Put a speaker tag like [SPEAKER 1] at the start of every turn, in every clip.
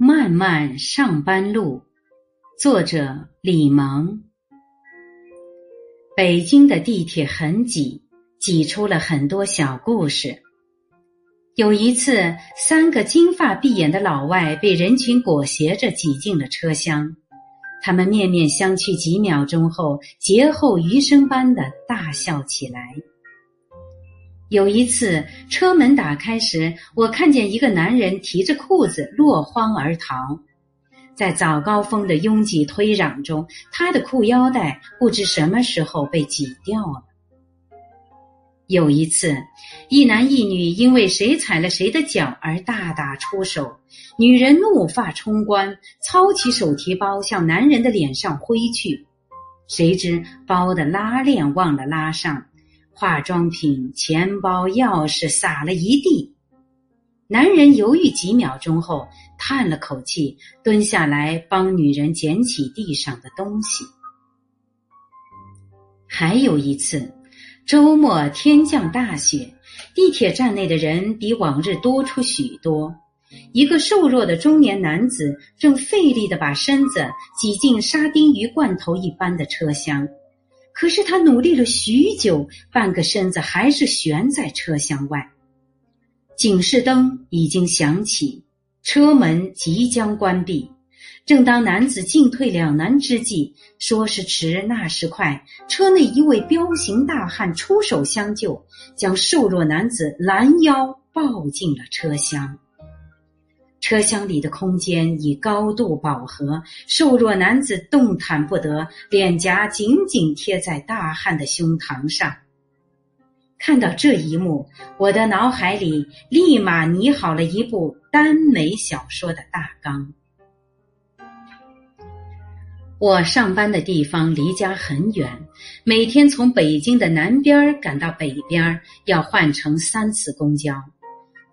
[SPEAKER 1] 漫漫上班路，作者李萌。北京的地铁很挤，挤出了很多小故事。有一次，三个金发碧眼的老外被人群裹挟着挤进了车厢，他们面面相觑几秒钟后，劫后余生般的大笑起来。有一次，车门打开时，我看见一个男人提着裤子落荒而逃。在早高峰的拥挤推攘中，他的裤腰带不知什么时候被挤掉了。有一次，一男一女因为谁踩了谁的脚而大打出手，女人怒发冲冠，操起手提包向男人的脸上挥去，谁知包的拉链忘了拉上。化妆品、钱包、钥匙洒了一地。男人犹豫几秒钟后，叹了口气，蹲下来帮女人捡起地上的东西。还有一次，周末天降大雪，地铁站内的人比往日多出许多。一个瘦弱的中年男子正费力的把身子挤进沙丁鱼罐头一般的车厢。可是他努力了许久，半个身子还是悬在车厢外。警示灯已经响起，车门即将关闭。正当男子进退两难之际，说时迟，那时快，车内一位彪形大汉出手相救，将瘦弱男子拦腰抱进了车厢。车厢里的空间已高度饱和，瘦弱男子动弹不得，脸颊紧紧贴在大汉的胸膛上。看到这一幕，我的脑海里立马拟好了一部耽美小说的大纲。我上班的地方离家很远，每天从北京的南边赶到北边，要换乘三次公交。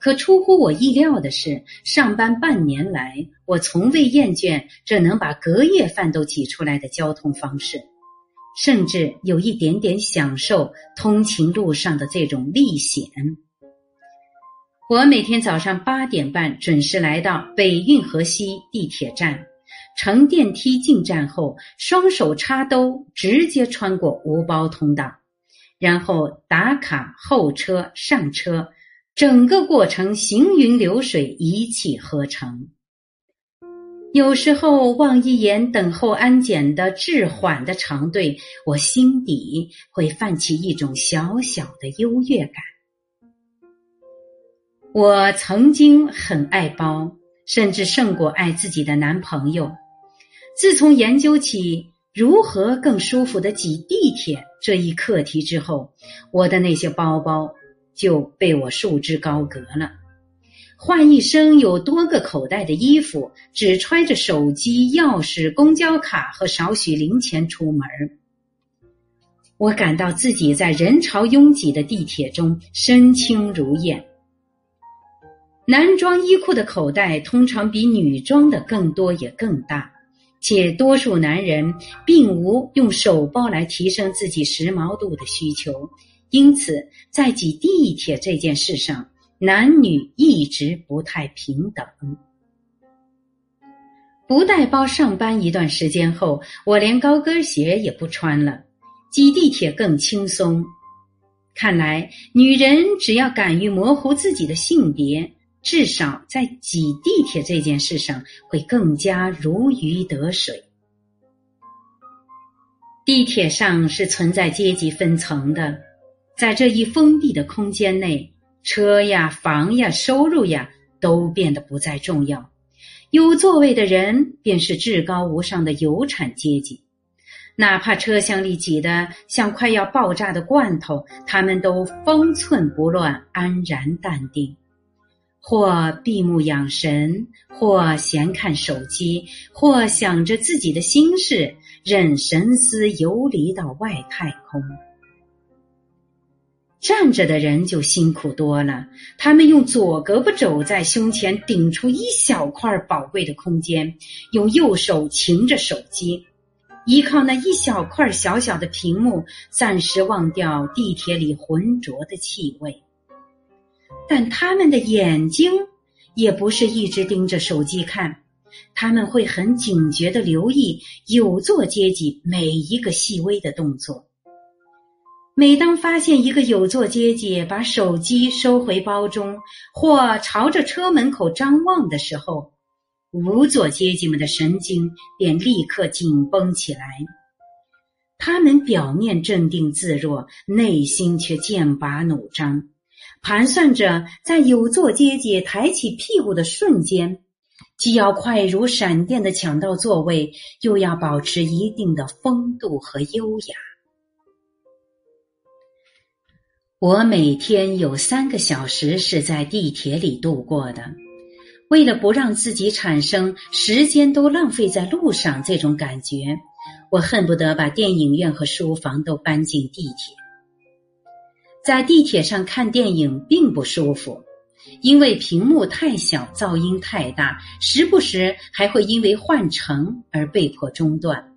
[SPEAKER 1] 可出乎我意料的是，上班半年来，我从未厌倦这能把隔夜饭都挤出来的交通方式，甚至有一点点享受通勤路上的这种历险。我每天早上八点半准时来到北运河西地铁站，乘电梯进站后，双手插兜，直接穿过无包通道，然后打卡候车上车。整个过程行云流水，一气呵成。有时候望一眼等候安检的滞缓的长队，我心底会泛起一种小小的优越感。我曾经很爱包，甚至胜过爱自己的男朋友。自从研究起如何更舒服的挤地铁这一课题之后，我的那些包包。就被我束之高阁了。换一身有多个口袋的衣服，只揣着手机、钥匙、公交卡和少许零钱出门我感到自己在人潮拥挤的地铁中身轻如燕。男装衣裤的口袋通常比女装的更多也更大，且多数男人并无用手包来提升自己时髦度的需求。因此，在挤地铁这件事上，男女一直不太平等。不带包上班一段时间后，我连高跟鞋也不穿了，挤地铁更轻松。看来，女人只要敢于模糊自己的性别，至少在挤地铁这件事上会更加如鱼得水。地铁上是存在阶级分层的。在这一封闭的空间内，车呀、房呀、收入呀，都变得不再重要。有座位的人便是至高无上的有产阶级。哪怕车厢里挤得像快要爆炸的罐头，他们都方寸不乱，安然淡定，或闭目养神，或闲看手机，或想着自己的心事，任神思游离到外太空。站着的人就辛苦多了，他们用左胳膊肘在胸前顶出一小块宝贵的空间，用右手擎着手机，依靠那一小块小小的屏幕，暂时忘掉地铁里浑浊的气味。但他们的眼睛也不是一直盯着手机看，他们会很警觉的留意有座阶级每一个细微的动作。每当发现一个有座阶级把手机收回包中，或朝着车门口张望的时候，无座阶级们的神经便立刻紧绷起来。他们表面镇定自若，内心却剑拔弩张，盘算着在有座阶级抬起屁股的瞬间，既要快如闪电的抢到座位，又要保持一定的风度和优雅。我每天有三个小时是在地铁里度过的，为了不让自己产生时间都浪费在路上这种感觉，我恨不得把电影院和书房都搬进地铁。在地铁上看电影并不舒服，因为屏幕太小，噪音太大，时不时还会因为换乘而被迫中断。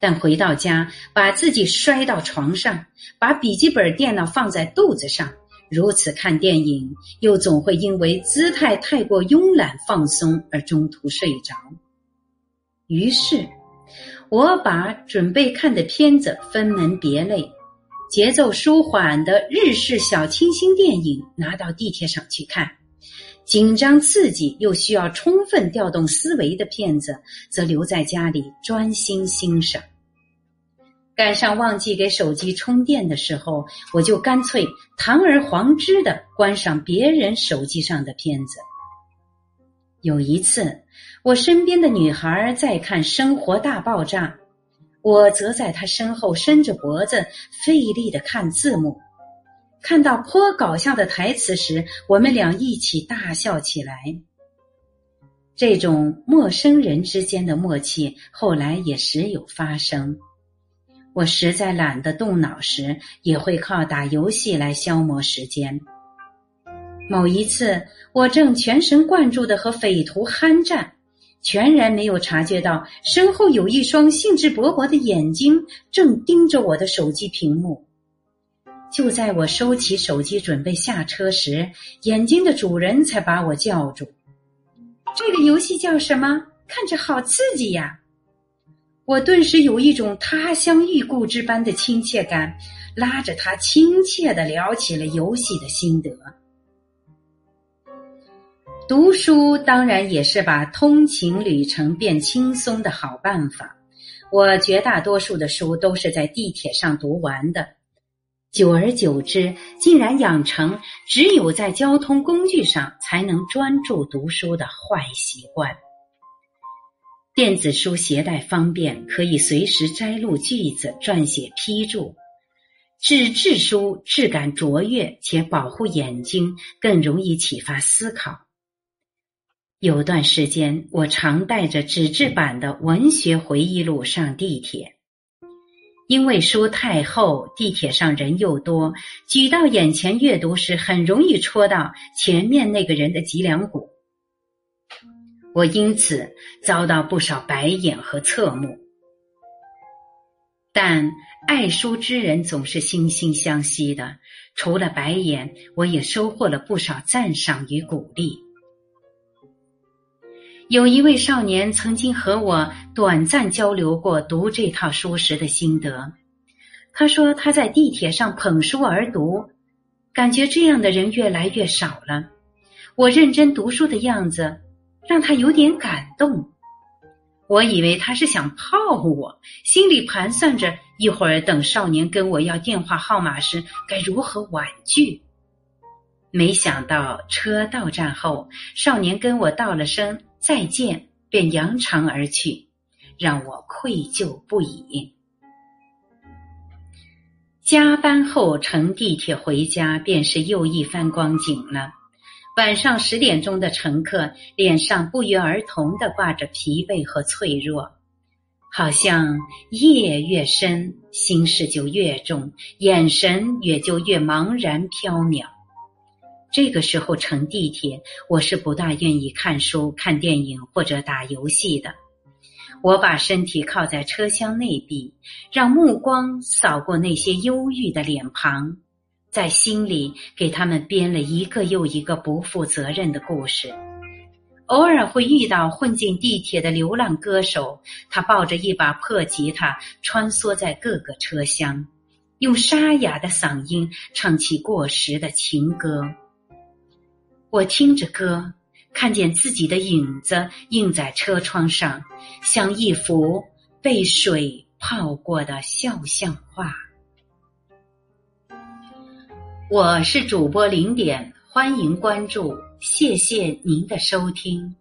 [SPEAKER 1] 但回到家，把自己摔到床上，把笔记本电脑放在肚子上，如此看电影，又总会因为姿态太过慵懒放松而中途睡着。于是，我把准备看的片子分门别类，节奏舒缓的日式小清新电影拿到地铁上去看，紧张刺激又需要充分调动思维的片子，则留在家里专心欣赏。赶上忘记给手机充电的时候，我就干脆堂而皇之的关上别人手机上的片子。有一次，我身边的女孩在看《生活大爆炸》，我则在她身后伸着脖子费力的看字幕。看到颇搞笑的台词时，我们俩一起大笑起来。这种陌生人之间的默契，后来也时有发生。我实在懒得动脑时，也会靠打游戏来消磨时间。某一次，我正全神贯注的和匪徒酣战，全然没有察觉到身后有一双兴致勃勃的眼睛正盯着我的手机屏幕。就在我收起手机准备下车时，眼睛的主人才把我叫住：“这个游戏叫什么？看着好刺激呀！”我顿时有一种他乡遇故知般的亲切感，拉着他亲切的聊起了游戏的心得。读书当然也是把通勤旅程变轻松的好办法。我绝大多数的书都是在地铁上读完的，久而久之，竟然养成只有在交通工具上才能专注读书的坏习惯。电子书携带方便，可以随时摘录句子、撰写批注；纸质书质感卓越，且保护眼睛，更容易启发思考。有段时间，我常带着纸质版的文学回忆录上地铁，因为书太厚，地铁上人又多，举到眼前阅读时，很容易戳到前面那个人的脊梁骨。我因此遭到不少白眼和侧目，但爱书之人总是惺惺相惜的。除了白眼，我也收获了不少赞赏与鼓励。有一位少年曾经和我短暂交流过读这套书时的心得。他说他在地铁上捧书而读，感觉这样的人越来越少了。我认真读书的样子。让他有点感动，我以为他是想泡我，心里盘算着一会儿等少年跟我要电话号码时该如何婉拒。没想到车到站后，少年跟我道了声再见，便扬长而去，让我愧疚不已。加班后乘地铁回家，便是又一番光景了。晚上十点钟的乘客脸上不约而同的挂着疲惫和脆弱，好像夜越深，心事就越重，眼神也就越茫然飘渺。这个时候乘地铁，我是不大愿意看书、看电影或者打游戏的。我把身体靠在车厢内壁，让目光扫过那些忧郁的脸庞。在心里给他们编了一个又一个不负责任的故事，偶尔会遇到混进地铁的流浪歌手，他抱着一把破吉他，穿梭在各个车厢，用沙哑的嗓音唱起过时的情歌。我听着歌，看见自己的影子映在车窗上，像一幅被水泡过的肖像画。我是主播零点，欢迎关注，谢谢您的收听。